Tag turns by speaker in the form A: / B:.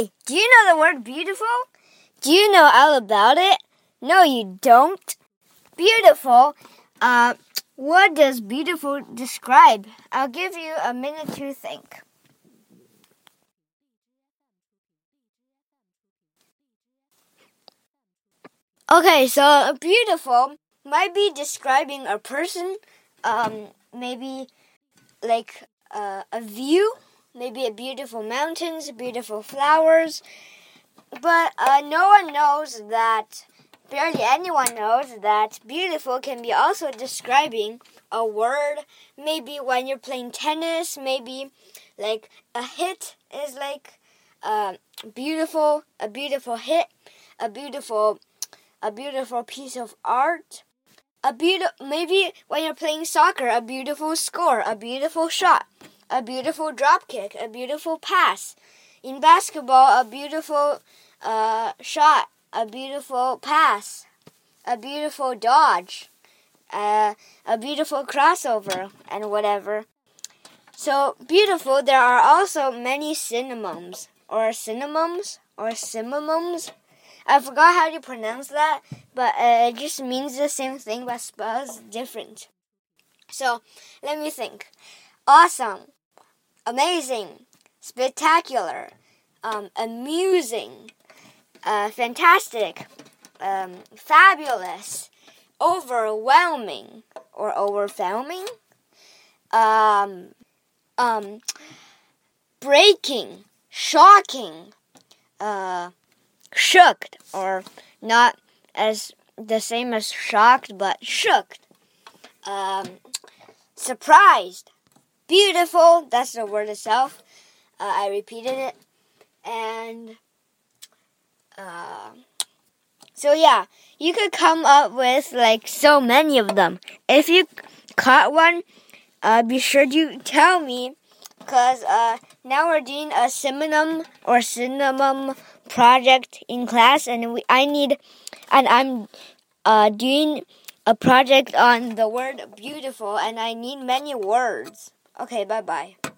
A: Hey, do you know the word beautiful? Do you know all about it? No, you don't. Beautiful. Uh, what does beautiful describe? I'll give you a minute to think. Okay, so beautiful might be describing a person, um, maybe like uh, a view, maybe a beautiful mountains, beautiful flowers. But uh, no one knows that, barely anyone knows that beautiful can be also describing a word. Maybe when you're playing tennis, maybe like a hit is like uh, beautiful, a beautiful hit, a beautiful a beautiful piece of art, a beautiful maybe when you're playing soccer, a beautiful score, a beautiful shot, a beautiful drop kick, a beautiful pass. In basketball, a beautiful uh, shot, a beautiful pass, a beautiful dodge, uh, a beautiful crossover, and whatever. So beautiful. There are also many synonyms or synonyms or synonyms I forgot how to pronounce that, but uh, it just means the same thing but spells different. So let me think. Awesome, amazing, spectacular, um, amusing, uh, fantastic, um, fabulous, overwhelming or overwhelming, um, um, breaking, shocking, uh, shooked, or not as the same as shocked, but shooked. Um, surprised, beautiful. That's the word itself. Uh, I repeated it, and uh, so yeah, you could come up with like so many of them. If you caught one, uh, be sure to tell me, cause uh, now we're doing a synonym or synonym project in class, and we, I need, and I'm uh, doing a project on the word beautiful, and I need many words. Okay, bye bye.